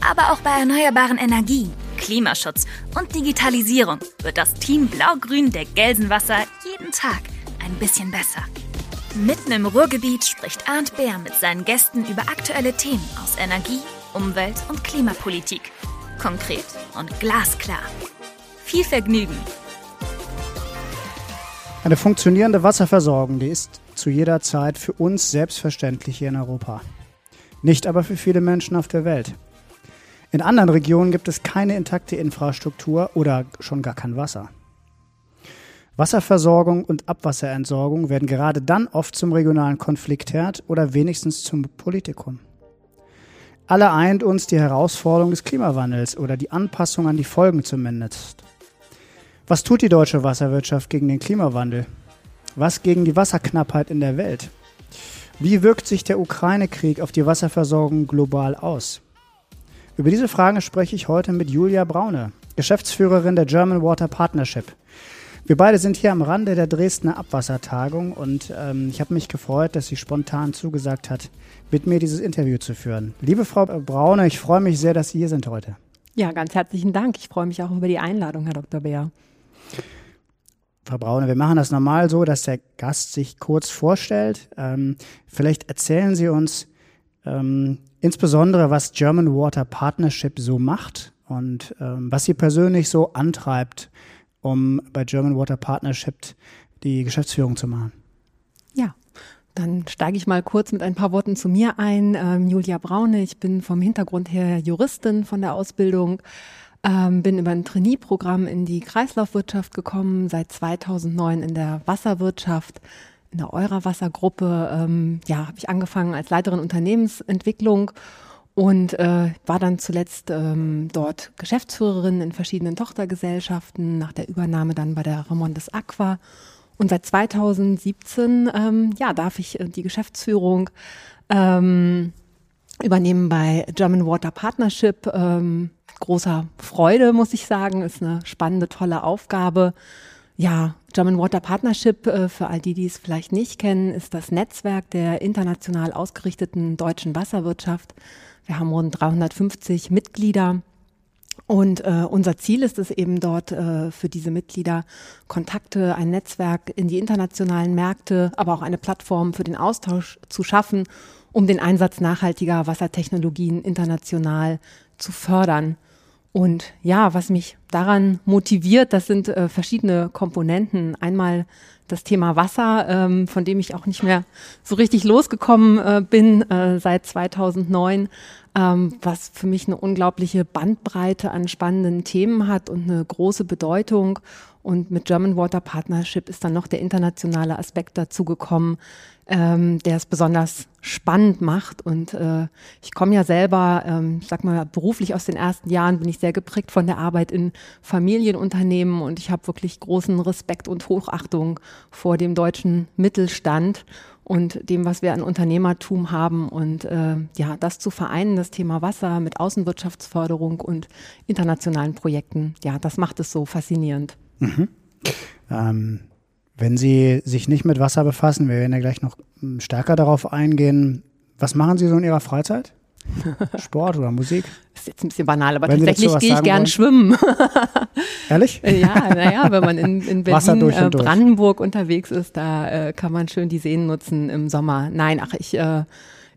Aber auch bei erneuerbaren Energien, Klimaschutz und Digitalisierung wird das Team Blau-Grün der Gelsenwasser jeden Tag ein bisschen besser. Mitten im Ruhrgebiet spricht Arndt Bär mit seinen Gästen über aktuelle Themen aus Energie, Umwelt und Klimapolitik. Konkret und glasklar. Viel Vergnügen! Eine funktionierende Wasserversorgung, die ist zu jeder Zeit für uns selbstverständlich hier in Europa. Nicht aber für viele Menschen auf der Welt. In anderen Regionen gibt es keine intakte Infrastruktur oder schon gar kein Wasser. Wasserversorgung und Abwasserentsorgung werden gerade dann oft zum regionalen Konfliktherd oder wenigstens zum Politikum. Alle eint uns die Herausforderung des Klimawandels oder die Anpassung an die Folgen zumindest. Was tut die deutsche Wasserwirtschaft gegen den Klimawandel? Was gegen die Wasserknappheit in der Welt? Wie wirkt sich der Ukraine-Krieg auf die Wasserversorgung global aus? Über diese Fragen spreche ich heute mit Julia Braune, Geschäftsführerin der German Water Partnership. Wir beide sind hier am Rande der Dresdner Abwassertagung und ähm, ich habe mich gefreut, dass sie spontan zugesagt hat, mit mir dieses Interview zu führen. Liebe Frau Braune, ich freue mich sehr, dass Sie hier sind heute. Ja, ganz herzlichen Dank. Ich freue mich auch über die Einladung, Herr Dr. Beer. Frau Braune, wir machen das normal so, dass der Gast sich kurz vorstellt. Ähm, vielleicht erzählen Sie uns, ähm, insbesondere was German Water Partnership so macht und ähm, was Sie persönlich so antreibt, um bei German Water Partnership die Geschäftsführung zu machen. Ja, dann steige ich mal kurz mit ein paar Worten zu mir ein. Ähm, Julia Braune, ich bin vom Hintergrund her Juristin von der Ausbildung, ähm, bin über ein Trainee-Programm in die Kreislaufwirtschaft gekommen, seit 2009 in der Wasserwirtschaft, in der Eurawassergruppe, ähm, ja, habe ich angefangen als Leiterin Unternehmensentwicklung und äh, war dann zuletzt ähm, dort Geschäftsführerin in verschiedenen Tochtergesellschaften, nach der Übernahme dann bei der Ramondes Aqua. Und seit 2017 ähm, ja, darf ich äh, die Geschäftsführung ähm, übernehmen bei German Water Partnership. Ähm, großer Freude, muss ich sagen, ist eine spannende, tolle Aufgabe. Ja, German Water Partnership, äh, für all die, die es vielleicht nicht kennen, ist das Netzwerk der international ausgerichteten deutschen Wasserwirtschaft. Wir haben rund 350 Mitglieder. Und äh, unser Ziel ist es eben dort äh, für diese Mitglieder Kontakte, ein Netzwerk in die internationalen Märkte, aber auch eine Plattform für den Austausch zu schaffen, um den Einsatz nachhaltiger Wassertechnologien international zu fördern. Und ja, was mich daran motiviert, das sind äh, verschiedene Komponenten. Einmal das Thema Wasser, ähm, von dem ich auch nicht mehr so richtig losgekommen äh, bin äh, seit 2009, ähm, was für mich eine unglaubliche Bandbreite an spannenden Themen hat und eine große Bedeutung. Und mit German Water Partnership ist dann noch der internationale Aspekt dazugekommen, ähm, der es besonders spannend macht. Und äh, ich komme ja selber, ähm, ich sag mal, beruflich aus den ersten Jahren bin ich sehr geprägt von der Arbeit in Familienunternehmen und ich habe wirklich großen Respekt und Hochachtung vor dem deutschen Mittelstand und dem, was wir an Unternehmertum haben. Und äh, ja, das zu vereinen, das Thema Wasser mit Außenwirtschaftsförderung und internationalen Projekten, ja, das macht es so faszinierend. Mhm. Ähm, wenn Sie sich nicht mit Wasser befassen, wir werden ja gleich noch hm, stärker darauf eingehen, was machen Sie so in Ihrer Freizeit? Sport oder Musik? Das ist jetzt ein bisschen banal, aber wenn tatsächlich gehe ich gern wollen? schwimmen. Ehrlich? Ja, naja, wenn man in, in Berlin, äh, Brandenburg unterwegs ist, da äh, kann man schön die Seen nutzen im Sommer. Nein, ach, ich äh,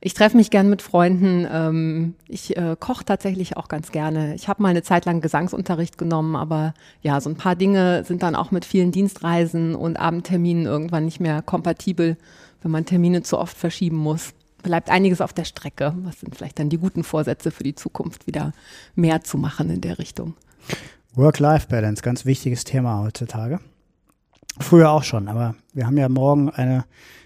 ich treffe mich gern mit Freunden. Ähm, ich äh, koche tatsächlich auch ganz gerne. Ich habe mal eine Zeit lang Gesangsunterricht genommen, aber ja, so ein paar Dinge sind dann auch mit vielen Dienstreisen und Abendterminen irgendwann nicht mehr kompatibel, wenn man Termine zu oft verschieben muss. Bleibt einiges auf der Strecke. Was sind vielleicht dann die guten Vorsätze für die Zukunft, wieder mehr zu machen in der Richtung? Work-Life-Balance, ganz wichtiges Thema heutzutage. Früher auch schon, aber wir haben ja morgen eine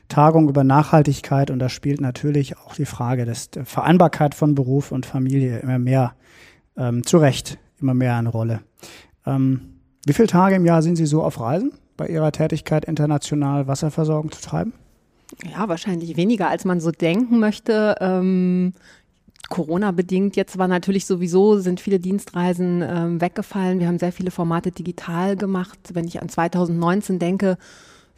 Tagung über Nachhaltigkeit und da spielt natürlich auch die Frage des, der Vereinbarkeit von Beruf und Familie immer mehr, ähm, zu Recht, immer mehr eine Rolle. Ähm, wie viele Tage im Jahr sind Sie so auf Reisen? bei Ihrer Tätigkeit international Wasserversorgung zu treiben? Ja, wahrscheinlich weniger, als man so denken möchte. Ähm, Corona-bedingt. Jetzt war natürlich sowieso, sind viele Dienstreisen ähm, weggefallen. Wir haben sehr viele Formate digital gemacht. Wenn ich an 2019 denke,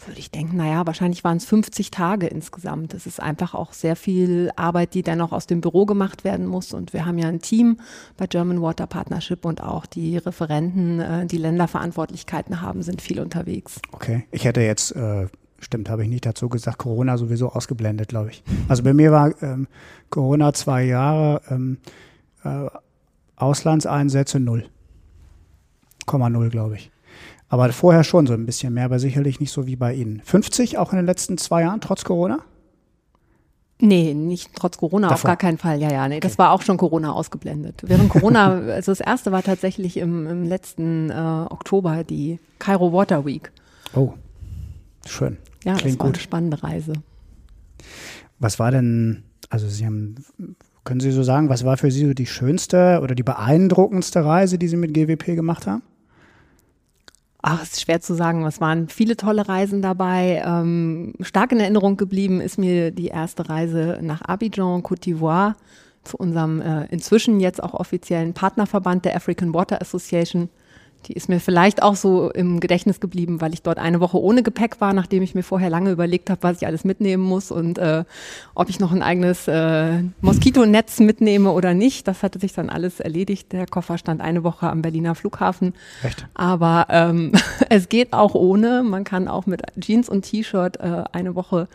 würde ich denken, naja, wahrscheinlich waren es 50 Tage insgesamt. Es ist einfach auch sehr viel Arbeit, die dann auch aus dem Büro gemacht werden muss. Und wir haben ja ein Team bei German Water Partnership und auch die Referenten, äh, die Länderverantwortlichkeiten haben, sind viel unterwegs. Okay, ich hätte jetzt äh, Stimmt, habe ich nicht dazu gesagt. Corona sowieso ausgeblendet, glaube ich. Also bei mir war ähm, Corona zwei Jahre, ähm, äh, Auslandseinsätze null. Komma null, glaube ich. Aber vorher schon so ein bisschen mehr, aber sicherlich nicht so wie bei Ihnen. 50 auch in den letzten zwei Jahren, trotz Corona? Nee, nicht trotz Corona, Davor. auf gar keinen Fall. Ja, ja, nee, okay. das war auch schon Corona ausgeblendet. Während Corona, also das erste war tatsächlich im, im letzten äh, Oktober die Cairo Water Week. Oh, schön. Ja, Klingt das war gut. eine spannende Reise. Was war denn, also Sie haben, können Sie so sagen, was war für Sie so die schönste oder die beeindruckendste Reise, die Sie mit GWP gemacht haben? Ach, es ist schwer zu sagen. Es waren viele tolle Reisen dabei. Ähm, stark in Erinnerung geblieben ist mir die erste Reise nach Abidjan, Côte d'Ivoire, zu unserem äh, inzwischen jetzt auch offiziellen Partnerverband der African Water Association. Die ist mir vielleicht auch so im Gedächtnis geblieben, weil ich dort eine Woche ohne Gepäck war, nachdem ich mir vorher lange überlegt habe, was ich alles mitnehmen muss und äh, ob ich noch ein eigenes äh, Moskitonetz mitnehme oder nicht. Das hatte sich dann alles erledigt. Der Koffer stand eine Woche am Berliner Flughafen. Echt? Aber ähm, es geht auch ohne. Man kann auch mit Jeans und T-Shirt äh, eine Woche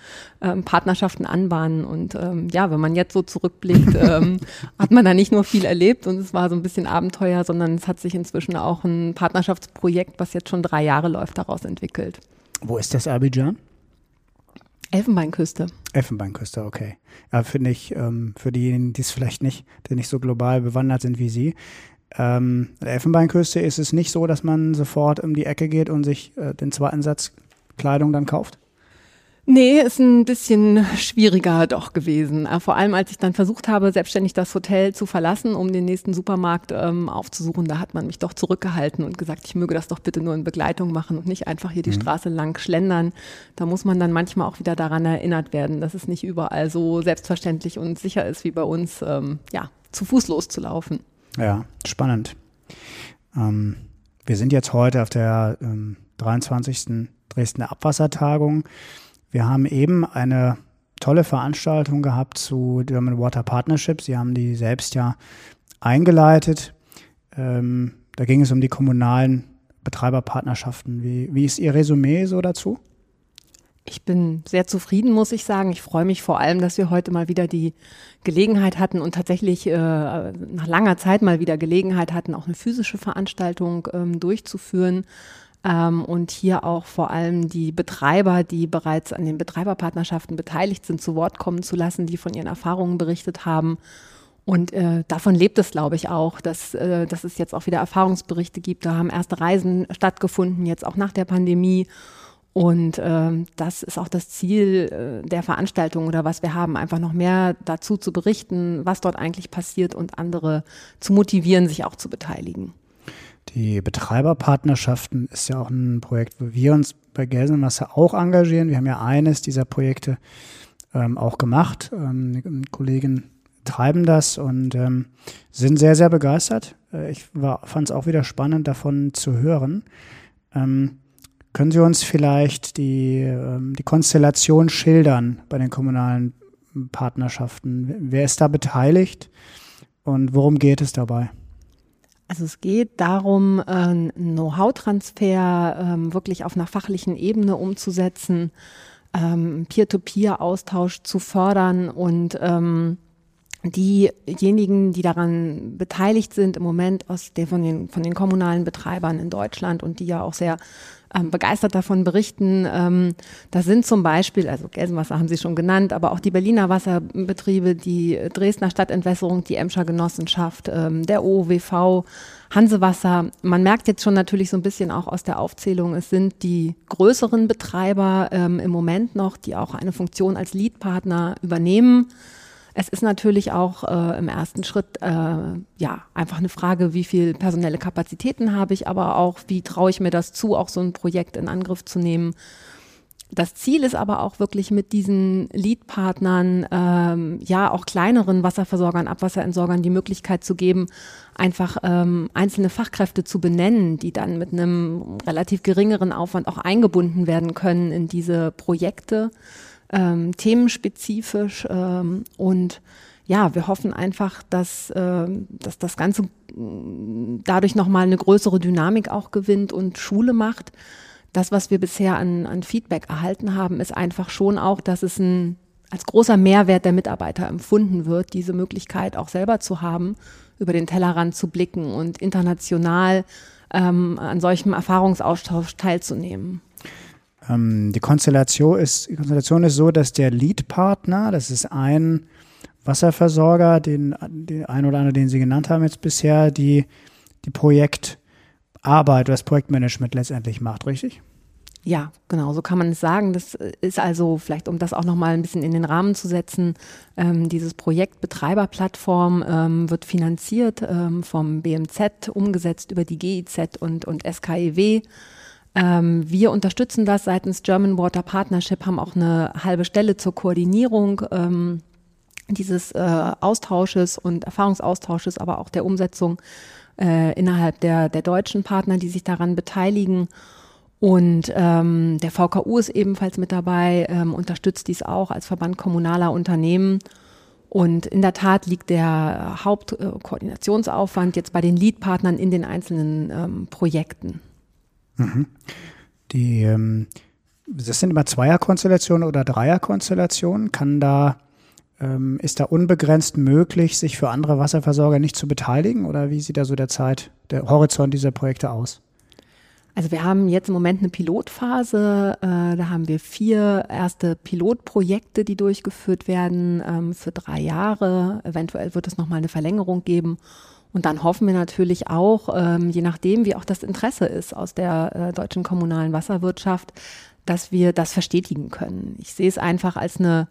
ähm, Partnerschaften anbahnen. Und ähm, ja, wenn man jetzt so zurückblickt, ähm, hat man da nicht nur viel erlebt und es war so ein bisschen Abenteuer, sondern es hat sich inzwischen auch ein Partnerschaftsprojekt, was jetzt schon drei Jahre läuft, daraus entwickelt. Wo ist das Abidjan? Elfenbeinküste. Elfenbeinküste, okay. Ja, finde ich, ähm, für diejenigen, die es vielleicht nicht, die nicht so global bewandert sind wie Sie, ähm, der Elfenbeinküste ist es nicht so, dass man sofort um die Ecke geht und sich äh, den zweiten Satz Kleidung dann kauft? Nee, ist ein bisschen schwieriger doch gewesen. Äh, vor allem, als ich dann versucht habe, selbstständig das Hotel zu verlassen, um den nächsten Supermarkt ähm, aufzusuchen, da hat man mich doch zurückgehalten und gesagt, ich möge das doch bitte nur in Begleitung machen und nicht einfach hier die mhm. Straße lang schlendern. Da muss man dann manchmal auch wieder daran erinnert werden, dass es nicht überall so selbstverständlich und sicher ist wie bei uns, ähm, ja, zu Fuß loszulaufen. Ja, spannend. Ähm, wir sind jetzt heute auf der ähm, 23. Dresdner Abwassertagung. Wir haben eben eine tolle Veranstaltung gehabt zu German Water Partnership. Sie haben die selbst ja eingeleitet. Ähm, da ging es um die kommunalen Betreiberpartnerschaften. Wie, wie ist Ihr Resümee so dazu? Ich bin sehr zufrieden, muss ich sagen. Ich freue mich vor allem, dass wir heute mal wieder die Gelegenheit hatten und tatsächlich äh, nach langer Zeit mal wieder Gelegenheit hatten, auch eine physische Veranstaltung ähm, durchzuführen ähm, und hier auch vor allem die Betreiber, die bereits an den Betreiberpartnerschaften beteiligt sind, zu Wort kommen zu lassen, die von ihren Erfahrungen berichtet haben. Und äh, davon lebt es, glaube ich, auch, dass, äh, dass es jetzt auch wieder Erfahrungsberichte gibt. Da haben erste Reisen stattgefunden, jetzt auch nach der Pandemie. Und äh, das ist auch das Ziel äh, der Veranstaltung oder was wir haben, einfach noch mehr dazu zu berichten, was dort eigentlich passiert und andere zu motivieren, sich auch zu beteiligen. Die Betreiberpartnerschaften ist ja auch ein Projekt, wo wir uns bei Gelsenwasser auch engagieren. Wir haben ja eines dieser Projekte ähm, auch gemacht. Ähm, Kollegen treiben das und ähm, sind sehr, sehr begeistert. Äh, ich fand es auch wieder spannend, davon zu hören. Ähm, können Sie uns vielleicht die, ähm, die Konstellation schildern bei den kommunalen Partnerschaften? Wer ist da beteiligt und worum geht es dabei? Also es geht darum, äh, Know-how-Transfer ähm, wirklich auf einer fachlichen Ebene umzusetzen, ähm, Peer-to-Peer-Austausch zu fördern und ähm, diejenigen, die daran beteiligt sind, im Moment aus der von den, von den kommunalen Betreibern in Deutschland und die ja auch sehr ähm, begeistert davon berichten. Ähm, da sind zum Beispiel, also Gelsenwasser haben Sie schon genannt, aber auch die Berliner Wasserbetriebe, die Dresdner Stadtentwässerung, die Emscher Genossenschaft, ähm, der OWV, Hansewasser. Man merkt jetzt schon natürlich so ein bisschen auch aus der Aufzählung, es sind die größeren Betreiber ähm, im Moment noch, die auch eine Funktion als Leadpartner übernehmen. Es ist natürlich auch äh, im ersten Schritt äh, ja einfach eine Frage, wie viel personelle Kapazitäten habe ich, aber auch wie traue ich mir das zu, auch so ein Projekt in Angriff zu nehmen. Das Ziel ist aber auch wirklich mit diesen Lead-Partnern, ähm, ja auch kleineren Wasserversorgern, Abwasserentsorgern die Möglichkeit zu geben, einfach ähm, einzelne Fachkräfte zu benennen, die dann mit einem relativ geringeren Aufwand auch eingebunden werden können in diese Projekte ähm, themenspezifisch ähm, und ja, wir hoffen einfach, dass, äh, dass das Ganze mm, dadurch nochmal eine größere Dynamik auch gewinnt und Schule macht. Das, was wir bisher an, an Feedback erhalten haben, ist einfach schon auch, dass es ein, als großer Mehrwert der Mitarbeiter empfunden wird, diese Möglichkeit auch selber zu haben, über den Tellerrand zu blicken und international ähm, an solchem Erfahrungsaustausch teilzunehmen. Ähm, die, Konstellation ist, die Konstellation ist so, dass der Lead-Partner, das ist ein Wasserversorger, den, den ein oder andere, den Sie genannt haben jetzt bisher, die, die Projektarbeit, das Projektmanagement letztendlich macht, richtig? Ja, genau, so kann man es sagen. Das ist also vielleicht, um das auch nochmal ein bisschen in den Rahmen zu setzen, ähm, dieses Projekt Betreiberplattform ähm, wird finanziert ähm, vom BMZ, umgesetzt über die GIZ und, und SKEW. Ähm, wir unterstützen das seitens German Water Partnership, haben auch eine halbe Stelle zur Koordinierung ähm, dieses äh, Austausches und Erfahrungsaustausches, aber auch der Umsetzung äh, innerhalb der, der deutschen Partner, die sich daran beteiligen. Und ähm, der VKU ist ebenfalls mit dabei, ähm, unterstützt dies auch als Verband kommunaler Unternehmen. Und in der Tat liegt der Hauptkoordinationsaufwand jetzt bei den Lead-Partnern in den einzelnen ähm, Projekten. Mhm. Die, ähm, das sind immer Zweierkonstellationen oder Dreierkonstellationen. Kann da, ähm, ist da unbegrenzt möglich, sich für andere Wasserversorger nicht zu beteiligen? Oder wie sieht da so der Zeit, der Horizont dieser Projekte aus? Also wir haben jetzt im Moment eine Pilotphase. Äh, da haben wir vier erste Pilotprojekte, die durchgeführt werden ähm, für drei Jahre. Eventuell wird es nochmal eine Verlängerung geben. Und dann hoffen wir natürlich auch, ähm, je nachdem, wie auch das Interesse ist aus der äh, deutschen kommunalen Wasserwirtschaft, dass wir das verstetigen können. Ich sehe es einfach als eine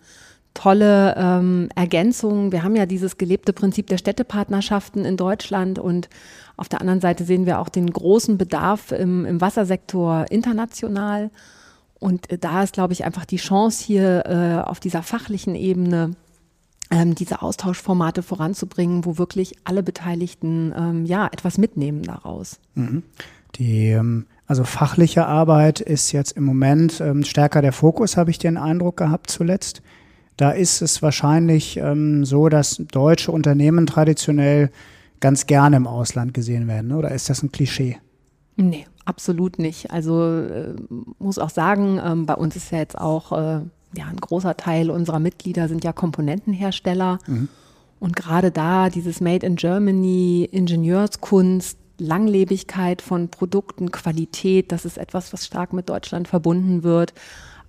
tolle ähm, Ergänzung. Wir haben ja dieses gelebte Prinzip der Städtepartnerschaften in Deutschland und auf der anderen Seite sehen wir auch den großen Bedarf im, im Wassersektor international. Und äh, da ist, glaube ich, einfach die Chance hier äh, auf dieser fachlichen Ebene ähm, diese Austauschformate voranzubringen, wo wirklich alle Beteiligten ähm, ja etwas mitnehmen daraus. Mhm. Die ähm, also fachliche Arbeit ist jetzt im Moment ähm, stärker der Fokus, habe ich den Eindruck gehabt zuletzt. Da ist es wahrscheinlich ähm, so, dass deutsche Unternehmen traditionell ganz gerne im Ausland gesehen werden, oder ist das ein Klischee? Nee, absolut nicht. Also äh, muss auch sagen, ähm, bei uns ist ja jetzt auch äh, ja, ein großer Teil unserer Mitglieder sind ja Komponentenhersteller. Mhm. Und gerade da dieses Made in Germany, Ingenieurskunst, Langlebigkeit von Produkten, Qualität, das ist etwas, was stark mit Deutschland verbunden wird.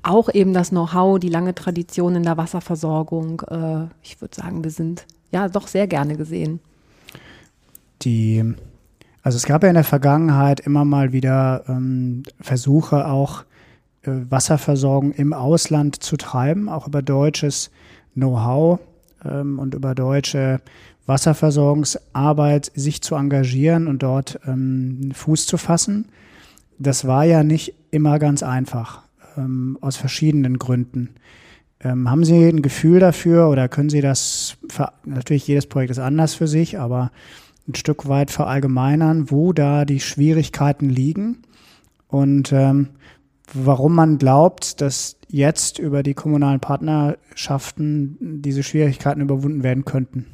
Auch eben das Know-how, die lange Tradition in der Wasserversorgung. Äh, ich würde sagen, wir sind ja doch sehr gerne gesehen. Die, also es gab ja in der Vergangenheit immer mal wieder ähm, Versuche, auch Wasserversorgung im Ausland zu treiben, auch über deutsches Know-how ähm, und über deutsche Wasserversorgungsarbeit sich zu engagieren und dort ähm, Fuß zu fassen. Das war ja nicht immer ganz einfach, ähm, aus verschiedenen Gründen. Ähm, haben Sie ein Gefühl dafür oder können Sie das, natürlich jedes Projekt ist anders für sich, aber ein Stück weit verallgemeinern, wo da die Schwierigkeiten liegen und ähm, warum man glaubt, dass jetzt über die kommunalen Partnerschaften diese Schwierigkeiten überwunden werden könnten?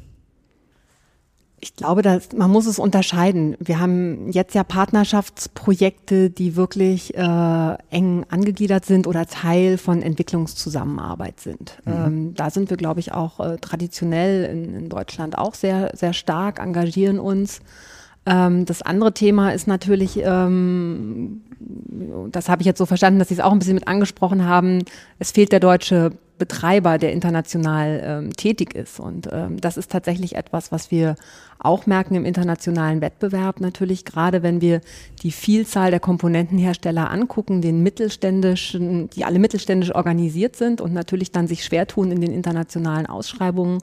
Ich glaube, dass man muss es unterscheiden. Wir haben jetzt ja Partnerschaftsprojekte, die wirklich äh, eng angegliedert sind oder Teil von Entwicklungszusammenarbeit sind. Mhm. Ähm, da sind wir, glaube ich, auch äh, traditionell in, in, Deutschland auch sehr, sehr stark, engagieren uns. Ähm, das andere Thema ist natürlich, ähm, das habe ich jetzt so verstanden, dass Sie es auch ein bisschen mit angesprochen haben, es fehlt der deutsche Betreiber, der international ähm, tätig ist. Und ähm, das ist tatsächlich etwas, was wir auch merken im internationalen Wettbewerb natürlich, gerade wenn wir die Vielzahl der Komponentenhersteller angucken, den mittelständischen, die alle mittelständisch organisiert sind und natürlich dann sich schwer tun in den internationalen Ausschreibungen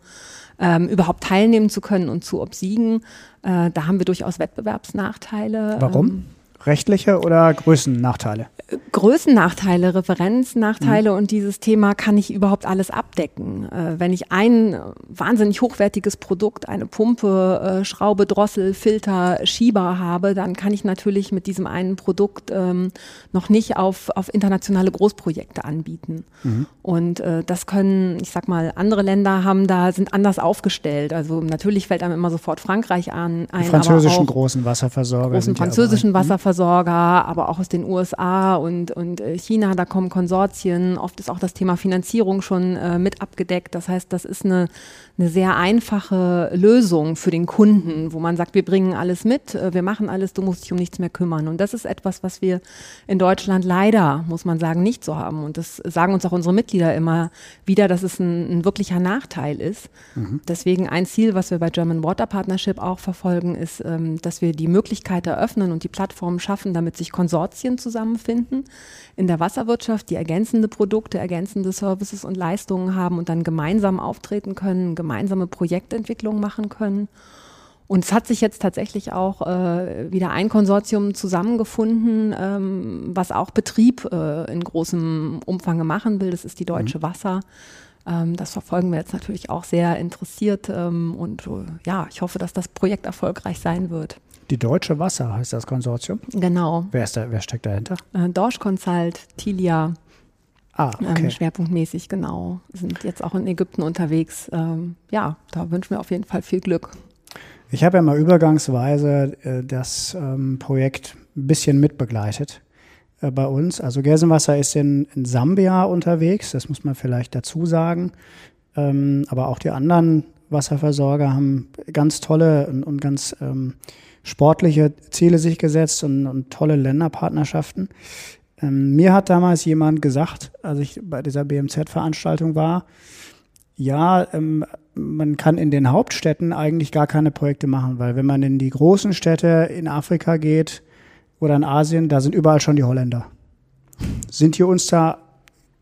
ähm, überhaupt teilnehmen zu können und zu obsiegen. Äh, da haben wir durchaus Wettbewerbsnachteile. Warum? Rechtliche oder Größennachteile? Größennachteile, Referenznachteile mhm. und dieses Thema kann ich überhaupt alles abdecken. Äh, wenn ich ein wahnsinnig hochwertiges Produkt, eine Pumpe, äh, Schraube, Drossel, Filter, Schieber habe, dann kann ich natürlich mit diesem einen Produkt ähm, noch nicht auf, auf internationale Großprojekte anbieten. Mhm. Und äh, das können, ich sag mal, andere Länder haben da, sind anders aufgestellt. Also natürlich fällt einem immer sofort Frankreich an. Ein, Die französischen großen Wasserversorger. Großen französischen aber, Wasserversorger Wasserversorger, aber auch aus den USA und, und äh, China, da kommen Konsortien. Oft ist auch das Thema Finanzierung schon äh, mit abgedeckt. Das heißt, das ist eine, eine sehr einfache Lösung für den Kunden, wo man sagt, wir bringen alles mit, äh, wir machen alles, du musst dich um nichts mehr kümmern. Und das ist etwas, was wir in Deutschland leider, muss man sagen, nicht so haben. Und das sagen uns auch unsere Mitglieder immer wieder, dass es ein, ein wirklicher Nachteil ist. Mhm. Deswegen ein Ziel, was wir bei German Water Partnership auch verfolgen, ist, ähm, dass wir die Möglichkeit eröffnen und die Plattform schaffen, damit sich Konsortien zusammenfinden in der Wasserwirtschaft, die ergänzende Produkte, ergänzende Services und Leistungen haben und dann gemeinsam auftreten können, gemeinsame Projektentwicklung machen können. Und es hat sich jetzt tatsächlich auch äh, wieder ein Konsortium zusammengefunden, ähm, was auch Betrieb äh, in großem Umfang machen will. Das ist die Deutsche mhm. Wasser. Ähm, das verfolgen wir jetzt natürlich auch sehr interessiert. Ähm, und äh, ja, ich hoffe, dass das Projekt erfolgreich sein wird. Die Deutsche Wasser heißt das Konsortium? Genau. Wer, ist da, wer steckt dahinter? Äh, Dorsch Consult, Tilia. Ah, ähm, okay. ähm, schwerpunktmäßig, genau. Sind jetzt auch in Ägypten unterwegs. Ähm, ja, da wünschen wir auf jeden Fall viel Glück. Ich habe ja mal übergangsweise äh, das ähm, Projekt ein bisschen mitbegleitet äh, bei uns. Also Gelsenwasser ist in, in, Sambia unterwegs, das muss man vielleicht dazu sagen. Ähm, aber auch die anderen Wasserversorger haben ganz tolle und, und ganz ähm, sportliche Ziele sich gesetzt und, und tolle Länderpartnerschaften. Ähm, mir hat damals jemand gesagt, als ich bei dieser BMZ-Veranstaltung war, ja, ähm, man kann in den Hauptstädten eigentlich gar keine Projekte machen, weil wenn man in die großen Städte in Afrika geht oder in Asien, da sind überall schon die Holländer. Sind die uns da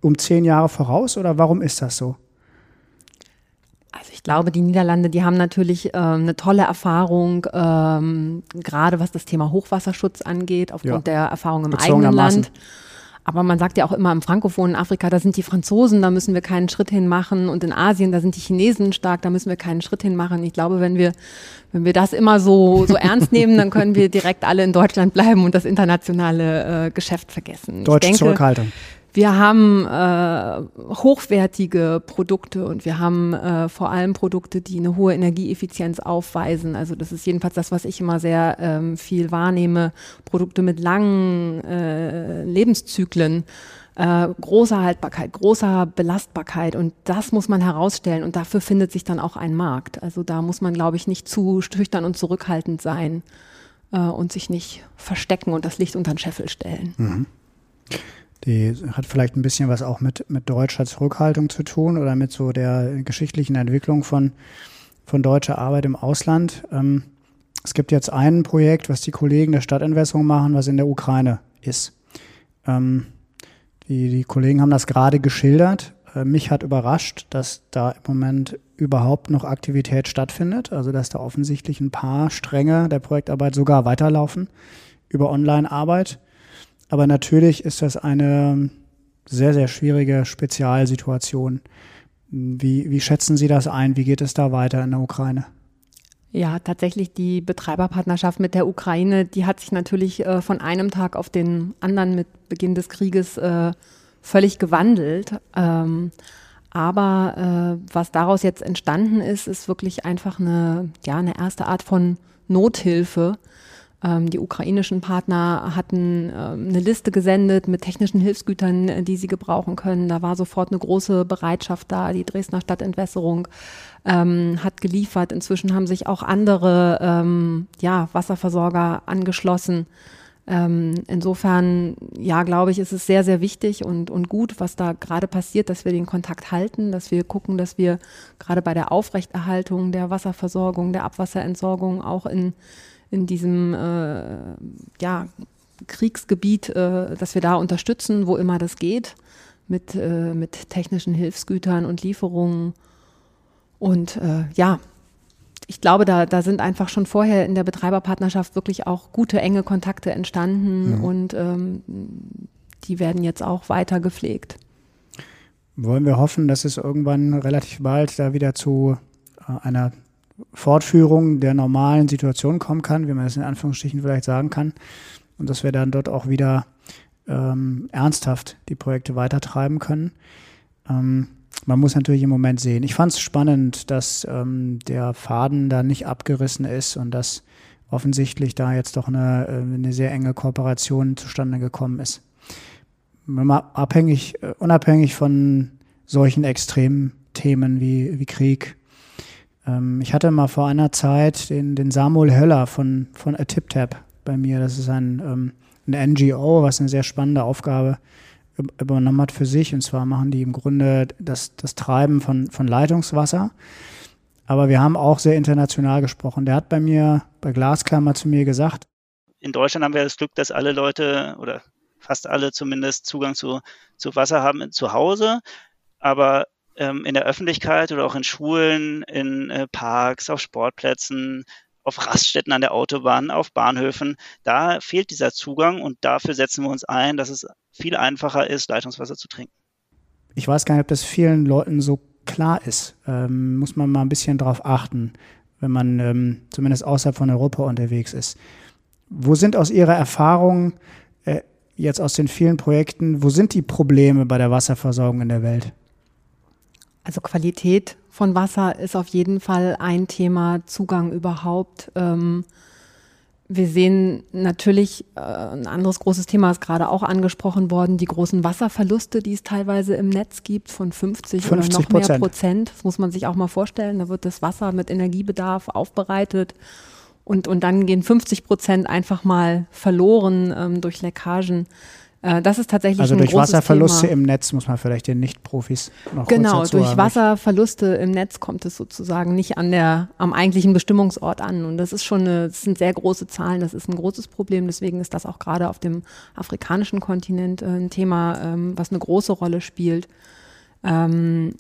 um zehn Jahre voraus oder warum ist das so? Also ich glaube, die Niederlande, die haben natürlich äh, eine tolle Erfahrung, ähm, gerade was das Thema Hochwasserschutz angeht, aufgrund ja. der Erfahrung im eigenen Land. Aber man sagt ja auch immer im frankophonen Afrika, da sind die Franzosen, da müssen wir keinen Schritt hin machen. Und in Asien, da sind die Chinesen stark, da müssen wir keinen Schritt hin machen. Ich glaube, wenn wir, wenn wir das immer so, so ernst nehmen, dann können wir direkt alle in Deutschland bleiben und das internationale äh, Geschäft vergessen. Deutsche Zurückhaltung. Wir haben äh, hochwertige Produkte und wir haben äh, vor allem Produkte, die eine hohe Energieeffizienz aufweisen. Also das ist jedenfalls das, was ich immer sehr ähm, viel wahrnehme. Produkte mit langen äh, Lebenszyklen. Äh, großer Haltbarkeit, großer Belastbarkeit und das muss man herausstellen und dafür findet sich dann auch ein Markt. Also da muss man, glaube ich, nicht zu schüchtern und zurückhaltend sein äh, und sich nicht verstecken und das Licht unter den Scheffel stellen. Mhm. Die hat vielleicht ein bisschen was auch mit, mit deutscher Zurückhaltung zu tun oder mit so der geschichtlichen Entwicklung von, von deutscher Arbeit im Ausland. Ähm, es gibt jetzt ein Projekt, was die Kollegen der Stadtentwässerung machen, was in der Ukraine ist. Ähm, die, die Kollegen haben das gerade geschildert. Äh, mich hat überrascht, dass da im Moment überhaupt noch Aktivität stattfindet. Also dass da offensichtlich ein paar Stränge der Projektarbeit sogar weiterlaufen über Online-Arbeit. Aber natürlich ist das eine sehr, sehr schwierige Spezialsituation. Wie, wie schätzen Sie das ein? Wie geht es da weiter in der Ukraine? Ja, tatsächlich die Betreiberpartnerschaft mit der Ukraine, die hat sich natürlich äh, von einem Tag auf den anderen mit Beginn des Krieges äh, völlig gewandelt. Ähm, aber äh, was daraus jetzt entstanden ist, ist wirklich einfach eine, ja, eine erste Art von Nothilfe, die ukrainischen Partner hatten ähm, eine Liste gesendet mit technischen Hilfsgütern, äh, die sie gebrauchen können. Da war sofort eine große Bereitschaft da. Die Dresdner Stadtentwässerung ähm, hat geliefert. Inzwischen haben sich auch andere ähm, ja, Wasserversorger angeschlossen. Ähm, insofern, ja, glaube ich, ist es sehr, sehr wichtig und, und gut, was da gerade passiert, dass wir den Kontakt halten, dass wir gucken, dass wir gerade bei der Aufrechterhaltung der Wasserversorgung, der Abwasserentsorgung auch in, in diesem äh, ja, Kriegsgebiet, äh, dass wir da unterstützen, wo immer das geht, mit, äh, mit technischen Hilfsgütern und Lieferungen. Und äh, ja, ich glaube, da, da sind einfach schon vorher in der Betreiberpartnerschaft wirklich auch gute, enge Kontakte entstanden mhm. und ähm, die werden jetzt auch weiter gepflegt. Wollen wir hoffen, dass es irgendwann relativ bald da wieder zu äh, einer Fortführung der normalen Situation kommen kann, wie man es in Anführungsstrichen vielleicht sagen kann, und dass wir dann dort auch wieder ähm, ernsthaft die Projekte weitertreiben können. Ähm, man muss natürlich im Moment sehen. Ich fand es spannend, dass ähm, der Faden da nicht abgerissen ist und dass offensichtlich da jetzt doch eine, äh, eine sehr enge Kooperation zustande gekommen ist. Abhängig, äh, unabhängig von solchen extremen Themen wie, wie Krieg. Ähm, ich hatte mal vor einer Zeit den, den Samuel Höller von, von ATipTap bei mir. Das ist ein, ähm, ein NGO, was eine sehr spannende Aufgabe übernommen hat für sich. Und zwar machen die im Grunde das, das Treiben von, von Leitungswasser. Aber wir haben auch sehr international gesprochen. Der hat bei mir, bei Glasklammer zu mir gesagt, in Deutschland haben wir das Glück, dass alle Leute oder fast alle zumindest Zugang zu, zu Wasser haben zu Hause. Aber ähm, in der Öffentlichkeit oder auch in Schulen, in äh, Parks, auf Sportplätzen, auf Raststätten an der Autobahn, auf Bahnhöfen. Da fehlt dieser Zugang und dafür setzen wir uns ein, dass es viel einfacher ist, Leitungswasser zu trinken. Ich weiß gar nicht, ob das vielen Leuten so klar ist. Ähm, muss man mal ein bisschen drauf achten, wenn man ähm, zumindest außerhalb von Europa unterwegs ist. Wo sind aus Ihrer Erfahrung äh, jetzt aus den vielen Projekten, wo sind die Probleme bei der Wasserversorgung in der Welt? Also Qualität von Wasser ist auf jeden Fall ein Thema, Zugang überhaupt. Ähm, wir sehen natürlich, äh, ein anderes großes Thema ist gerade auch angesprochen worden, die großen Wasserverluste, die es teilweise im Netz gibt, von 50, 50 oder noch mehr Prozent. Das muss man sich auch mal vorstellen. Da wird das Wasser mit Energiebedarf aufbereitet und, und dann gehen 50 Prozent einfach mal verloren ähm, durch Leckagen. Äh, das ist tatsächlich also ein durch großes Wasserverluste Thema. im Netz muss man vielleicht den Nicht-Profis noch Genau, durch haben. Wasserverluste im Netz kommt es sozusagen nicht an der, am eigentlichen Bestimmungsort an. Und das ist schon eine, das sind sehr große Zahlen, das ist ein großes Problem. Deswegen ist das auch gerade auf dem afrikanischen Kontinent äh, ein Thema, ähm, was eine große Rolle spielt. Ähm,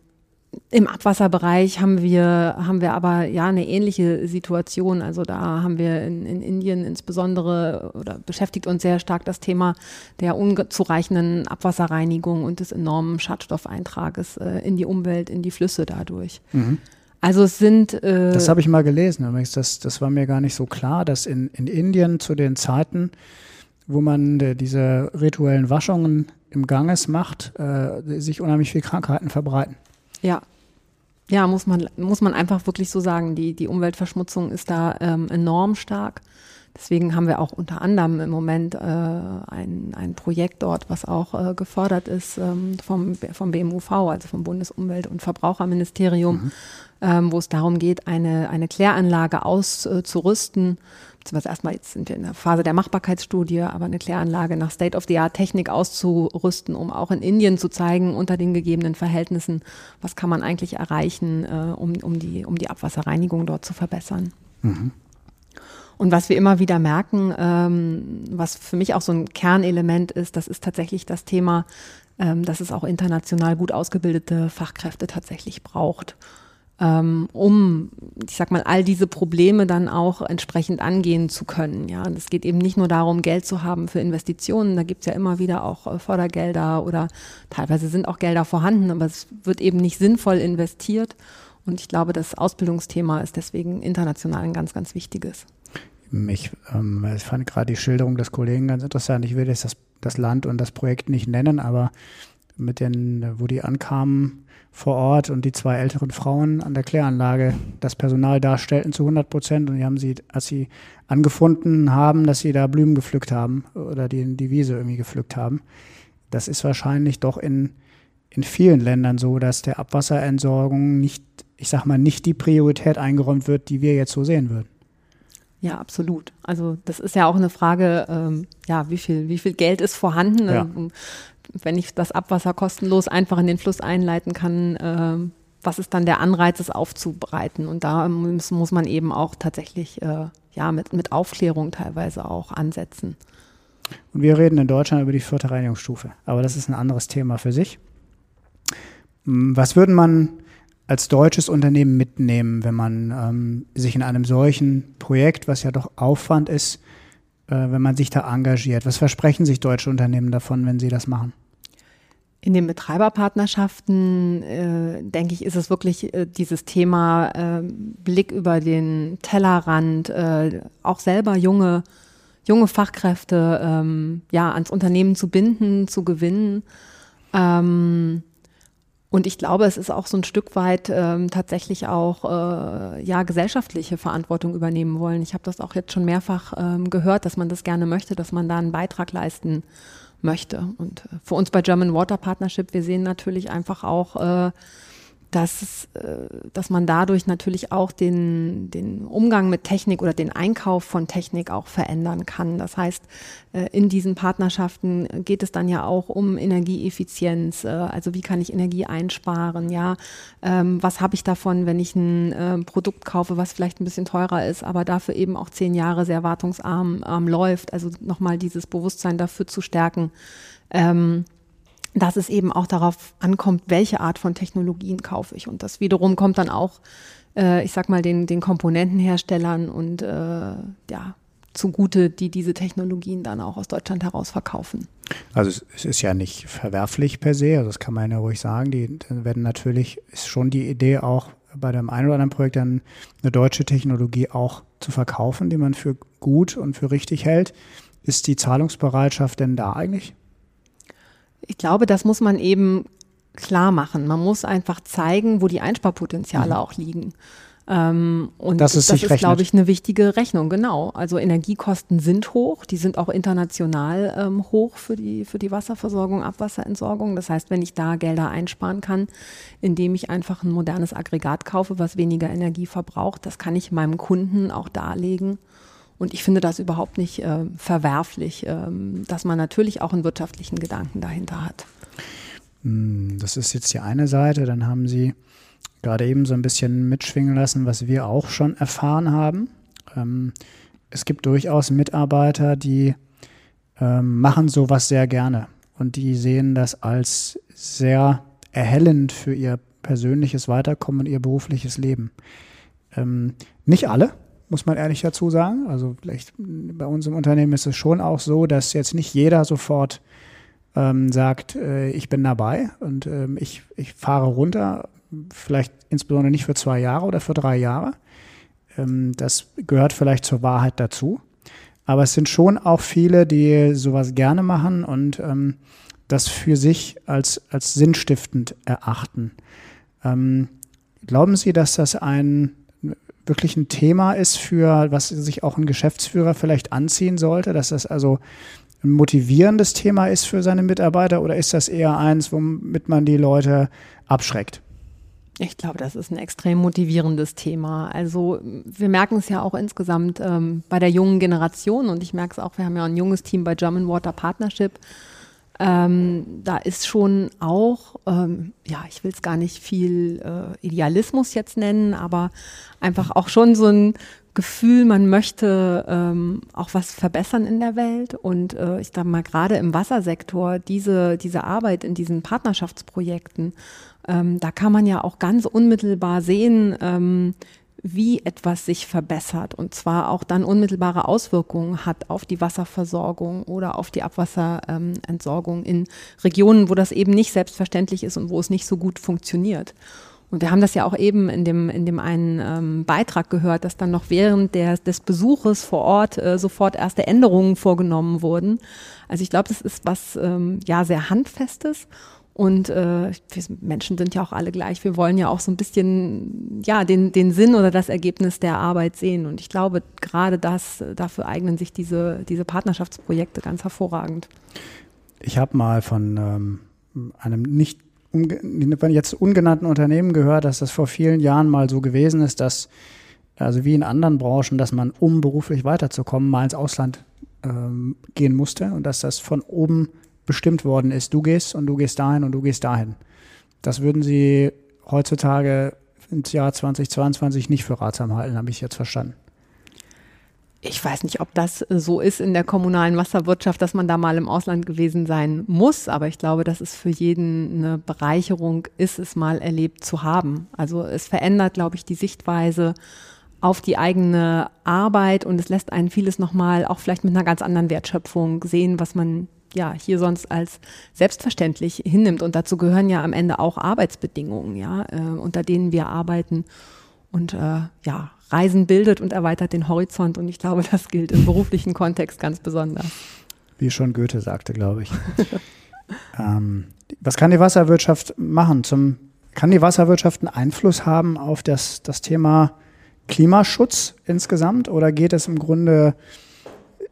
im Abwasserbereich haben wir, haben wir aber ja eine ähnliche Situation. Also da haben wir in, in Indien insbesondere oder beschäftigt uns sehr stark das Thema der unzureichenden Abwasserreinigung und des enormen Schadstoffeintrages äh, in die Umwelt, in die Flüsse dadurch. Mhm. Also es sind. Äh, das habe ich mal gelesen übrigens. Das, das war mir gar nicht so klar, dass in, in Indien zu den Zeiten, wo man äh, diese rituellen Waschungen im Ganges macht, äh, sich unheimlich viele Krankheiten verbreiten. Ja. Ja, muss man, muss man einfach wirklich so sagen. Die, die Umweltverschmutzung ist da ähm, enorm stark. Deswegen haben wir auch unter anderem im Moment äh, ein, ein Projekt dort, was auch äh, gefördert ist ähm, vom, vom BMUV, also vom Bundesumwelt- und Verbraucherministerium, mhm. ähm, wo es darum geht, eine, eine Kläranlage auszurüsten, beziehungsweise erstmal jetzt sind wir in der Phase der Machbarkeitsstudie, aber eine Kläranlage nach State-of-the-Art-Technik auszurüsten, um auch in Indien zu zeigen, unter den gegebenen Verhältnissen, was kann man eigentlich erreichen, äh, um, um, die, um die Abwasserreinigung dort zu verbessern. Mhm. Und was wir immer wieder merken, ähm, was für mich auch so ein Kernelement ist, das ist tatsächlich das Thema, ähm, dass es auch international gut ausgebildete Fachkräfte tatsächlich braucht ähm, um, ich sag mal, all diese Probleme dann auch entsprechend angehen zu können. Ja, und es geht eben nicht nur darum, Geld zu haben für Investitionen. Da gibt's ja immer wieder auch äh, Fördergelder oder teilweise sind auch Gelder vorhanden, aber es wird eben nicht sinnvoll investiert. Und ich glaube, das Ausbildungsthema ist deswegen international ein ganz, ganz wichtiges. Ich, ähm, ich fand gerade die Schilderung des Kollegen ganz interessant. Ich will jetzt das, das Land und das Projekt nicht nennen, aber mit den, wo die ankamen, vor Ort und die zwei älteren Frauen an der Kläranlage das Personal darstellten zu 100 Prozent. Und die haben sie, als sie angefunden haben, dass sie da Blumen gepflückt haben oder die, die Wiese irgendwie gepflückt haben. Das ist wahrscheinlich doch in, in vielen Ländern so, dass der Abwasserentsorgung nicht, ich sag mal, nicht die Priorität eingeräumt wird, die wir jetzt so sehen würden. Ja, absolut. Also das ist ja auch eine Frage, ähm, ja, wie viel, wie viel Geld ist vorhanden? Ja. Ähm, wenn ich das Abwasser kostenlos einfach in den Fluss einleiten kann, ähm, was ist dann der Anreiz, es aufzubereiten? Und da muss, muss man eben auch tatsächlich äh, ja, mit, mit Aufklärung teilweise auch ansetzen. Und wir reden in Deutschland über die vierte Reinigungsstufe. Aber das ist ein anderes Thema für sich. Hm, was würde man als deutsches Unternehmen mitnehmen, wenn man ähm, sich in einem solchen Projekt, was ja doch Aufwand ist, äh, wenn man sich da engagiert? Was versprechen sich deutsche Unternehmen davon, wenn sie das machen? In den Betreiberpartnerschaften, äh, denke ich, ist es wirklich äh, dieses Thema äh, Blick über den Tellerrand, äh, auch selber junge, junge Fachkräfte ähm, ja, ans Unternehmen zu binden, zu gewinnen. Ähm, und ich glaube, es ist auch so ein Stück weit ähm, tatsächlich auch äh, ja gesellschaftliche Verantwortung übernehmen wollen. Ich habe das auch jetzt schon mehrfach ähm, gehört, dass man das gerne möchte, dass man da einen Beitrag leisten möchte. Und äh, für uns bei German Water Partnership, wir sehen natürlich einfach auch äh, dass, äh, dass man dadurch natürlich auch den, den Umgang mit Technik oder den Einkauf von Technik auch verändern kann. Das heißt, äh, in diesen Partnerschaften geht es dann ja auch um Energieeffizienz. Äh, also wie kann ich Energie einsparen? Ja, ähm, was habe ich davon, wenn ich ein Produkt kaufe, was vielleicht ein bisschen teurer ist, aber dafür eben auch zehn Jahre sehr wartungsarm ähm, läuft? Also nochmal dieses Bewusstsein dafür zu stärken. Ähm, dass es eben auch darauf ankommt, welche Art von Technologien kaufe ich. Und das wiederum kommt dann auch, äh, ich sag mal, den, den Komponentenherstellern und äh, ja, zugute, die diese Technologien dann auch aus Deutschland heraus verkaufen. Also es ist ja nicht verwerflich per se, also das kann man ja ruhig sagen. Die werden natürlich, ist schon die Idee auch bei dem einen oder anderen Projekt dann eine deutsche Technologie auch zu verkaufen, die man für gut und für richtig hält. Ist die Zahlungsbereitschaft denn da eigentlich? Ich glaube, das muss man eben klar machen. Man muss einfach zeigen, wo die Einsparpotenziale mhm. auch liegen. Ähm, und das ist, das ist glaube ich, eine wichtige Rechnung, genau. Also Energiekosten sind hoch, die sind auch international ähm, hoch für die, für die Wasserversorgung, Abwasserentsorgung. Das heißt, wenn ich da Gelder einsparen kann, indem ich einfach ein modernes Aggregat kaufe, was weniger Energie verbraucht, das kann ich meinem Kunden auch darlegen. Und ich finde das überhaupt nicht äh, verwerflich, äh, dass man natürlich auch einen wirtschaftlichen Gedanken dahinter hat. Hm, das ist jetzt die eine Seite. Dann haben Sie gerade eben so ein bisschen mitschwingen lassen, was wir auch schon erfahren haben. Ähm, es gibt durchaus Mitarbeiter, die ähm, machen sowas sehr gerne und die sehen das als sehr erhellend für ihr persönliches Weiterkommen und ihr berufliches Leben. Ähm, nicht alle, muss man ehrlich dazu sagen. Also vielleicht bei uns im Unternehmen ist es schon auch so, dass jetzt nicht jeder sofort ähm, sagt, äh, ich bin dabei und ähm, ich, ich fahre runter, vielleicht insbesondere nicht für zwei Jahre oder für drei Jahre. Ähm, das gehört vielleicht zur Wahrheit dazu. Aber es sind schon auch viele, die sowas gerne machen und ähm, das für sich als, als sinnstiftend erachten. Ähm, glauben Sie, dass das ein wirklich ein Thema ist für, was sich auch ein Geschäftsführer vielleicht anziehen sollte, dass das also ein motivierendes Thema ist für seine Mitarbeiter oder ist das eher eins, womit man die Leute abschreckt? Ich glaube, das ist ein extrem motivierendes Thema. Also wir merken es ja auch insgesamt ähm, bei der jungen Generation und ich merke es auch, wir haben ja ein junges Team bei German Water Partnership. Ähm, da ist schon auch, ähm, ja, ich will es gar nicht viel äh, Idealismus jetzt nennen, aber einfach auch schon so ein Gefühl, man möchte ähm, auch was verbessern in der Welt. Und äh, ich sage mal, gerade im Wassersektor, diese, diese Arbeit in diesen Partnerschaftsprojekten, ähm, da kann man ja auch ganz unmittelbar sehen, ähm, wie etwas sich verbessert und zwar auch dann unmittelbare Auswirkungen hat auf die Wasserversorgung oder auf die Abwasserentsorgung in Regionen, wo das eben nicht selbstverständlich ist und wo es nicht so gut funktioniert. Und wir haben das ja auch eben in dem, in dem einen ähm, Beitrag gehört, dass dann noch während der, des Besuches vor Ort äh, sofort erste Änderungen vorgenommen wurden. Also ich glaube, das ist was ähm, ja sehr handfestes und äh, Menschen sind ja auch alle gleich. Wir wollen ja auch so ein bisschen ja den, den Sinn oder das Ergebnis der Arbeit sehen. Und ich glaube, gerade das, dafür eignen sich diese, diese Partnerschaftsprojekte ganz hervorragend. Ich habe mal von ähm, einem nicht jetzt ungenannten Unternehmen gehört, dass das vor vielen Jahren mal so gewesen ist, dass also wie in anderen Branchen, dass man, um beruflich weiterzukommen, mal ins Ausland ähm, gehen musste und dass das von oben bestimmt worden ist. Du gehst und du gehst dahin und du gehst dahin. Das würden Sie heutzutage ins Jahr 2022 nicht für ratsam halten, habe ich jetzt verstanden. Ich weiß nicht, ob das so ist in der kommunalen Wasserwirtschaft, dass man da mal im Ausland gewesen sein muss, aber ich glaube, dass es für jeden eine Bereicherung ist, es mal erlebt zu haben. Also es verändert, glaube ich, die Sichtweise auf die eigene Arbeit und es lässt einen vieles nochmal auch vielleicht mit einer ganz anderen Wertschöpfung sehen, was man ja hier sonst als selbstverständlich hinnimmt. Und dazu gehören ja am Ende auch Arbeitsbedingungen, ja, äh, unter denen wir arbeiten. Und äh, ja, Reisen bildet und erweitert den Horizont und ich glaube, das gilt im beruflichen Kontext ganz besonders. Wie schon Goethe sagte, glaube ich. ähm, was kann die Wasserwirtschaft machen? Zum, kann die Wasserwirtschaft einen Einfluss haben auf das, das Thema Klimaschutz insgesamt oder geht es im Grunde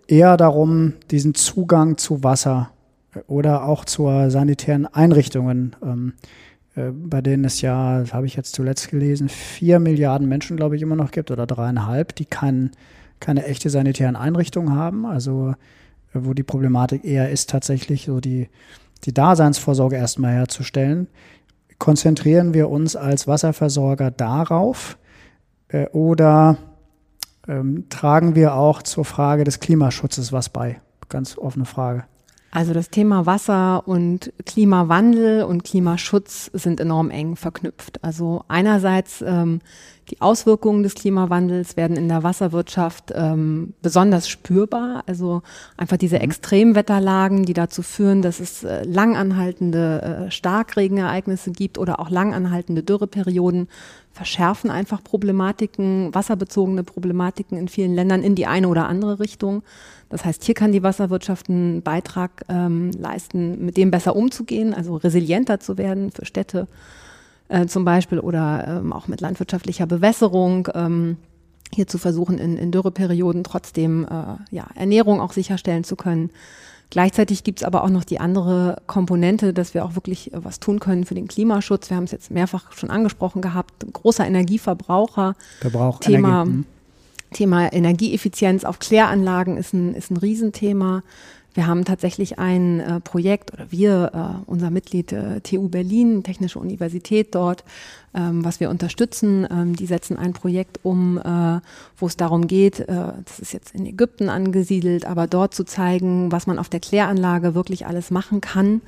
eher darum, diesen Zugang zu Wasser oder auch zu sanitären Einrichtungen ähm, äh, bei denen es ja, habe ich jetzt zuletzt gelesen, vier Milliarden Menschen, glaube ich, immer noch gibt oder dreieinhalb, die kein, keine echte sanitären Einrichtungen haben. Also äh, wo die Problematik eher ist, tatsächlich so die, die Daseinsvorsorge erstmal herzustellen. Konzentrieren wir uns als Wasserversorger darauf äh, oder ähm, tragen wir auch zur Frage des Klimaschutzes was bei? Ganz offene Frage. Also das Thema Wasser und Klimawandel und Klimaschutz sind enorm eng verknüpft. Also einerseits ähm, die Auswirkungen des Klimawandels werden in der Wasserwirtschaft ähm, besonders spürbar. Also einfach diese mhm. Extremwetterlagen, die dazu führen, dass es äh, langanhaltende äh, Starkregenereignisse gibt oder auch langanhaltende Dürreperioden, verschärfen einfach Problematiken, wasserbezogene Problematiken in vielen Ländern in die eine oder andere Richtung. Das heißt, hier kann die Wasserwirtschaft einen Beitrag ähm, leisten, mit dem besser umzugehen, also resilienter zu werden für Städte äh, zum Beispiel oder ähm, auch mit landwirtschaftlicher Bewässerung. Ähm, hier zu versuchen, in, in Dürreperioden trotzdem äh, ja, Ernährung auch sicherstellen zu können. Gleichzeitig gibt es aber auch noch die andere Komponente, dass wir auch wirklich äh, was tun können für den Klimaschutz. Wir haben es jetzt mehrfach schon angesprochen gehabt. Großer Energieverbraucher. Verbrauch, Thema, Energie. Thema Energieeffizienz auf Kläranlagen ist ein, ist ein Riesenthema. Wir haben tatsächlich ein äh, Projekt oder wir, äh, unser Mitglied äh, TU Berlin, Technische Universität dort, ähm, was wir unterstützen. Ähm, die setzen ein Projekt um, äh, wo es darum geht, äh, das ist jetzt in Ägypten angesiedelt, aber dort zu zeigen, was man auf der Kläranlage wirklich alles machen kann.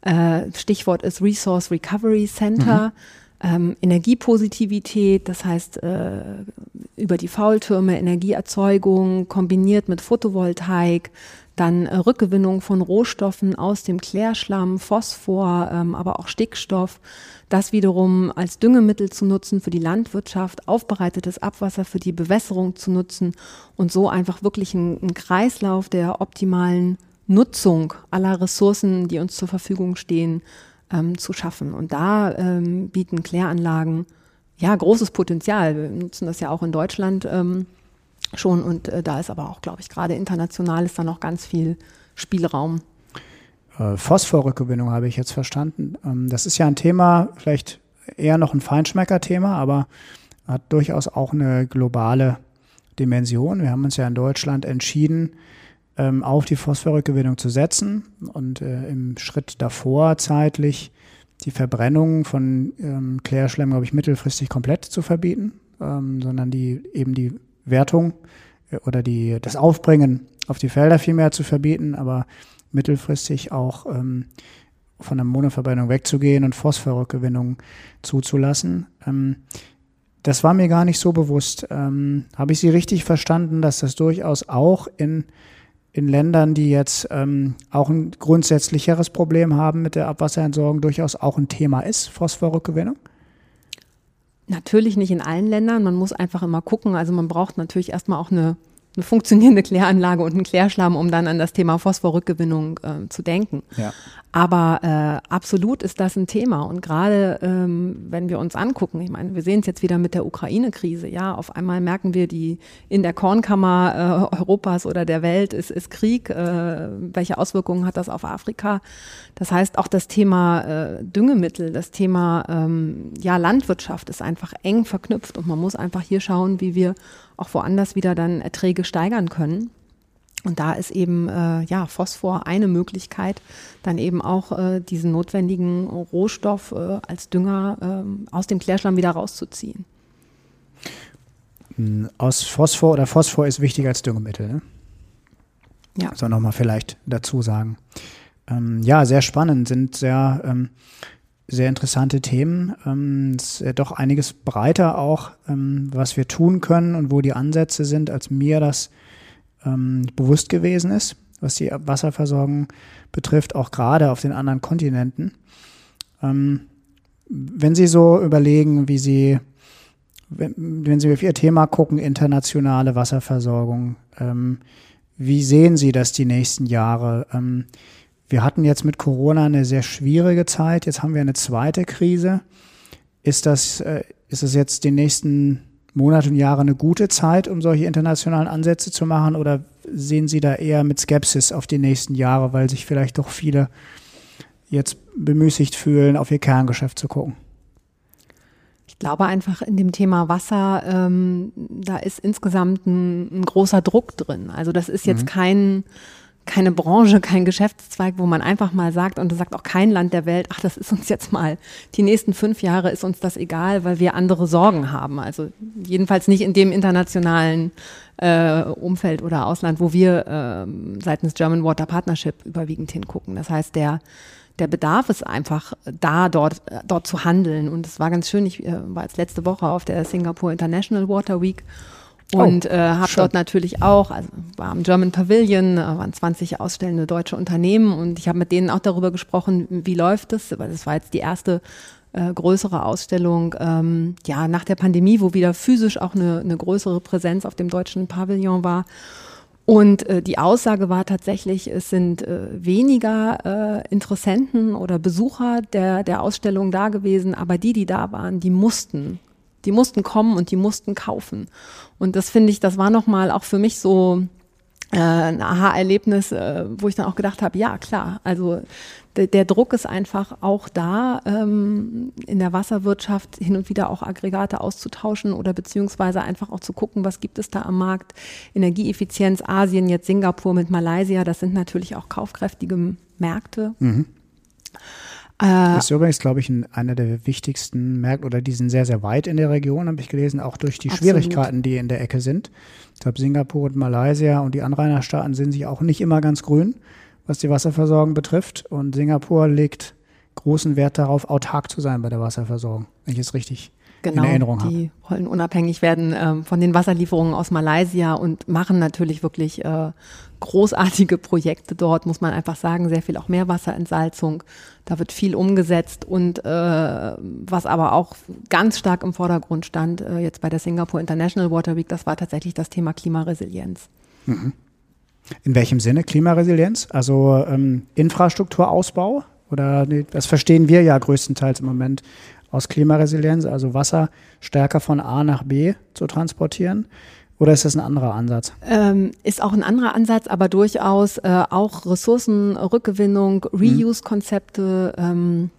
Äh, Stichwort ist Resource Recovery Center. Mhm ähm, Energiepositivität, das heißt äh, über die Faultürme Energieerzeugung kombiniert mit Photovoltaik, dann äh, Rückgewinnung von Rohstoffen aus dem Klärschlamm, Phosphor, ähm, aber auch Stickstoff, das wiederum als Düngemittel zu nutzen für die Landwirtschaft, aufbereitetes Abwasser für die Bewässerung zu nutzen und so einfach wirklich einen Kreislauf der optimalen Nutzung aller Ressourcen, die uns zur Verfügung stehen, ähm, zu schaffen. Und da ähm, bieten Kläranlagen ja großes Potenzial. Wir nutzen das ja auch in Deutschland ähm, schon und äh, da ist aber auch, glaube ich, gerade international ist da noch ganz viel Spielraum. Äh, Phosphorrückgewinnung habe ich jetzt verstanden. Ähm, das ist ja ein Thema, vielleicht eher noch ein Feinschmecker-Thema, aber hat durchaus auch eine globale Dimension. Wir haben uns ja in Deutschland entschieden, ähm, auf die Phosphorrückgewinnung zu setzen und äh, im Schritt davor zeitlich die Verbrennung von ähm, Klärschlemm, glaube ich, mittelfristig komplett zu verbieten, ähm, sondern die eben die Wertung äh, oder die, das Aufbringen auf die Felder vielmehr zu verbieten, aber mittelfristig auch ähm, von der Monoverbrennung wegzugehen und Phosphorrückgewinnung zuzulassen. Ähm, das war mir gar nicht so bewusst. Ähm, Habe ich Sie richtig verstanden, dass das durchaus auch in in Ländern, die jetzt ähm, auch ein grundsätzlicheres Problem haben mit der Abwasserentsorgung, durchaus auch ein Thema ist, Phosphorrückgewinnung? Natürlich nicht in allen Ländern. Man muss einfach immer gucken. Also man braucht natürlich erstmal auch eine, eine funktionierende Kläranlage und einen Klärschlamm, um dann an das Thema Phosphorrückgewinnung äh, zu denken. Ja. Aber äh, absolut ist das ein Thema. Und gerade ähm, wenn wir uns angucken, ich meine, wir sehen es jetzt wieder mit der Ukraine-Krise, ja, auf einmal merken wir, die in der Kornkammer äh, Europas oder der Welt ist, ist Krieg. Äh, welche Auswirkungen hat das auf Afrika? Das heißt, auch das Thema äh, Düngemittel, das Thema ähm, ja, Landwirtschaft ist einfach eng verknüpft und man muss einfach hier schauen, wie wir auch woanders wieder dann Erträge steigern können. Und da ist eben äh, ja Phosphor eine Möglichkeit, dann eben auch äh, diesen notwendigen Rohstoff äh, als Dünger äh, aus dem Klärschlamm wieder rauszuziehen. Hm, aus Phosphor oder Phosphor ist wichtiger als Düngemittel, ne? Ja. Soll nochmal vielleicht dazu sagen. Ähm, ja, sehr spannend, sind sehr, ähm, sehr interessante Themen. Ähm, ist ja doch einiges breiter auch, ähm, was wir tun können und wo die Ansätze sind, als mir das ähm, bewusst gewesen ist, was die Wasserversorgung betrifft, auch gerade auf den anderen Kontinenten. Ähm, wenn Sie so überlegen, wie Sie, wenn, wenn, Sie auf Ihr Thema gucken, internationale Wasserversorgung, wie sehen Sie das die nächsten Jahre? Wir hatten jetzt mit Corona eine sehr schwierige Zeit, jetzt haben wir eine zweite Krise. Ist das, äh, ist es jetzt die nächsten Monate und Jahre eine gute Zeit, um solche internationalen Ansätze zu machen? Oder sehen Sie da eher mit Skepsis auf die nächsten Jahre, weil sich vielleicht doch viele jetzt bemüßigt fühlen, auf ihr Kerngeschäft zu gucken? Ich glaube einfach in dem Thema Wasser, ähm, da ist insgesamt ein, ein, großer Druck drin. Also das ist jetzt mhm. kein keine Branche, kein Geschäftszweig, wo man einfach mal sagt, und das sagt auch kein Land der Welt, ach, das ist uns jetzt mal, die nächsten fünf Jahre ist uns das egal, weil wir andere Sorgen haben. Also jedenfalls nicht in dem internationalen äh, Umfeld oder Ausland, wo wir äh, seitens German Water Partnership überwiegend hingucken. Das heißt, der der Bedarf ist einfach da, dort, dort zu handeln. Und es war ganz schön, ich äh, war jetzt letzte Woche auf der Singapore International Water Week und oh, äh, habe dort natürlich auch, also war am German Pavilion, äh, waren 20 ausstellende deutsche Unternehmen und ich habe mit denen auch darüber gesprochen, wie läuft es, weil das war jetzt die erste äh, größere Ausstellung, ähm, ja, nach der Pandemie, wo wieder physisch auch eine, eine größere Präsenz auf dem deutschen Pavillon war. Und äh, die Aussage war tatsächlich, es sind äh, weniger äh, Interessenten oder Besucher der, der Ausstellung da gewesen, aber die, die da waren, die mussten die mussten kommen und die mussten kaufen. Und das finde ich, das war nochmal auch für mich so äh, ein Aha-Erlebnis, äh, wo ich dann auch gedacht habe, ja klar, also der Druck ist einfach auch da, ähm, in der Wasserwirtschaft hin und wieder auch Aggregate auszutauschen oder beziehungsweise einfach auch zu gucken, was gibt es da am Markt. Energieeffizienz, Asien, jetzt Singapur mit Malaysia, das sind natürlich auch kaufkräftige Märkte. Mhm. Äh, das ist übrigens, glaube ich, ein, einer der wichtigsten Märkte oder die sind sehr, sehr weit in der Region, habe ich gelesen, auch durch die Absolut. Schwierigkeiten, die in der Ecke sind. Ich glaube, Singapur und Malaysia und die Anrainerstaaten sind sich auch nicht immer ganz grün, was die Wasserversorgung betrifft. Und Singapur legt großen Wert darauf, autark zu sein bei der Wasserversorgung, wenn ich es richtig genau, in Erinnerung habe. Die wollen unabhängig werden ähm, von den Wasserlieferungen aus Malaysia und machen natürlich wirklich äh, großartige Projekte dort, muss man einfach sagen, sehr viel auch Meerwasserentsalzung. Da wird viel umgesetzt und äh, was aber auch ganz stark im Vordergrund stand, äh, jetzt bei der Singapore International Water Week, das war tatsächlich das Thema Klimaresilienz. Mhm. In welchem Sinne Klimaresilienz? Also ähm, Infrastrukturausbau? Oder das verstehen wir ja größtenteils im Moment aus Klimaresilienz, also Wasser stärker von A nach B zu transportieren? Oder ist das ein anderer Ansatz? Ähm, ist auch ein anderer Ansatz, aber durchaus äh, auch Ressourcenrückgewinnung. Reuse-Konzepte. Ähm,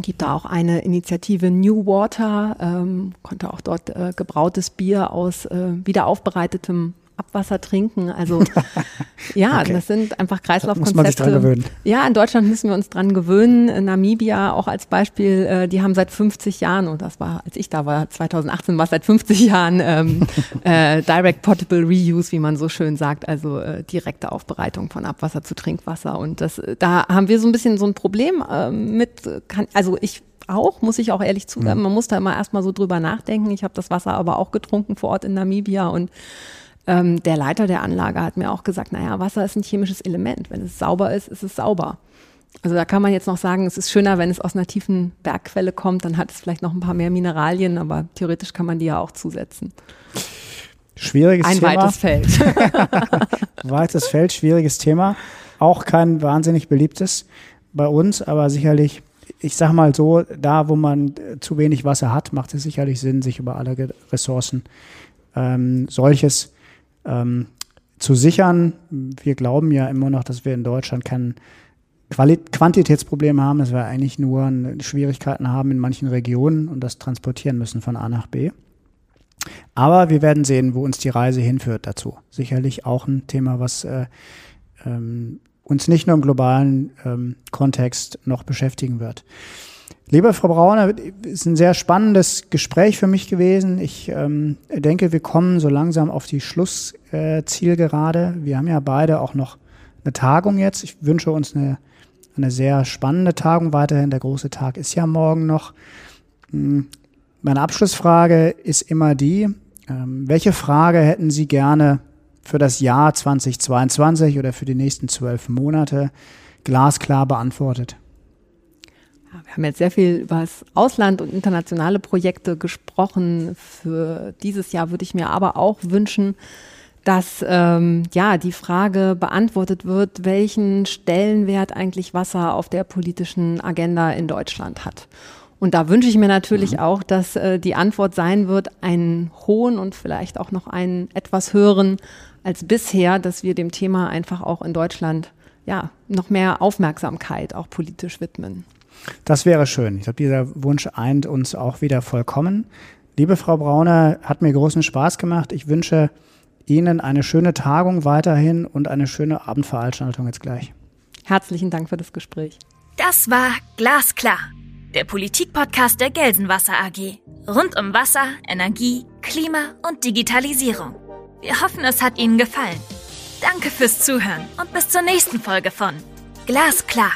gibt da auch eine Initiative New Water, ähm, konnte auch dort äh, gebrautes Bier aus äh, wiederaufbereitetem Abwasser trinken. Also ja, okay. das sind einfach Kreislaufkonzepte. Muss man sich dran gewöhnen. Ja, in Deutschland müssen wir uns dran gewöhnen. In Namibia auch als Beispiel, äh, die haben seit 50 Jahren, und das war, als ich da war, 2018 war es seit 50 Jahren ähm, äh, Direct Potable Reuse, wie man so schön sagt, also äh, direkte Aufbereitung von Abwasser zu Trinkwasser. Und das, da haben wir so ein bisschen so ein Problem äh, mit, kann, also ich auch, muss ich auch ehrlich zugeben. Mhm. Man muss da immer erstmal so drüber nachdenken. Ich habe das Wasser aber auch getrunken vor Ort in Namibia und ähm, der Leiter der Anlage hat mir auch gesagt, naja, Wasser ist ein chemisches Element. Wenn es sauber ist, ist es sauber. Also da kann man jetzt noch sagen, es ist schöner, wenn es aus einer tiefen Bergquelle kommt, dann hat es vielleicht noch ein paar mehr Mineralien, aber theoretisch kann man die ja auch zusetzen. Schwieriges Ein Thema. weites Feld. weites Feld, schwieriges Thema. Auch kein wahnsinnig beliebtes bei uns, aber sicherlich, ich sag mal so, da wo man zu wenig Wasser hat, macht es sicherlich Sinn, sich über alle Ressourcen ähm, solches ähm, zu sichern. Wir glauben ja immer noch, dass wir in Deutschland kein Quali Quantitätsproblem haben, dass wir eigentlich nur Schwierigkeiten haben in manchen Regionen und das transportieren müssen von A nach B. Aber wir werden sehen, wo uns die Reise hinführt dazu. Sicherlich auch ein Thema, was äh, ähm, uns nicht nur im globalen ähm, Kontext noch beschäftigen wird. Liebe Frau Brauner, ist ein sehr spannendes Gespräch für mich gewesen. Ich ähm, denke, wir kommen so langsam auf die Schlusszielgerade. wir haben ja beide auch noch eine Tagung jetzt. Ich wünsche uns eine, eine sehr spannende Tagung weiterhin. Der große Tag ist ja morgen noch. Hm, Meine Abschlussfrage ist immer die, ähm, welche Frage hätten Sie gerne für das Jahr 2022 oder für die nächsten zwölf Monate glasklar beantwortet? Wir haben jetzt sehr viel über das Ausland und internationale Projekte gesprochen. Für dieses Jahr würde ich mir aber auch wünschen, dass ähm, ja die Frage beantwortet wird, welchen Stellenwert eigentlich Wasser auf der politischen Agenda in Deutschland hat. Und da wünsche ich mir natürlich auch, dass äh, die Antwort sein wird, einen hohen und vielleicht auch noch einen etwas höheren als bisher, dass wir dem Thema einfach auch in Deutschland ja noch mehr Aufmerksamkeit auch politisch widmen. Das wäre schön. Ich glaube, dieser Wunsch eint uns auch wieder vollkommen. Liebe Frau Brauner, hat mir großen Spaß gemacht. Ich wünsche Ihnen eine schöne Tagung weiterhin und eine schöne Abendveranstaltung jetzt gleich. Herzlichen Dank für das Gespräch. Das war Glasklar, der Politikpodcast der Gelsenwasser AG. Rund um Wasser, Energie, Klima und Digitalisierung. Wir hoffen, es hat Ihnen gefallen. Danke fürs Zuhören und bis zur nächsten Folge von Glasklar.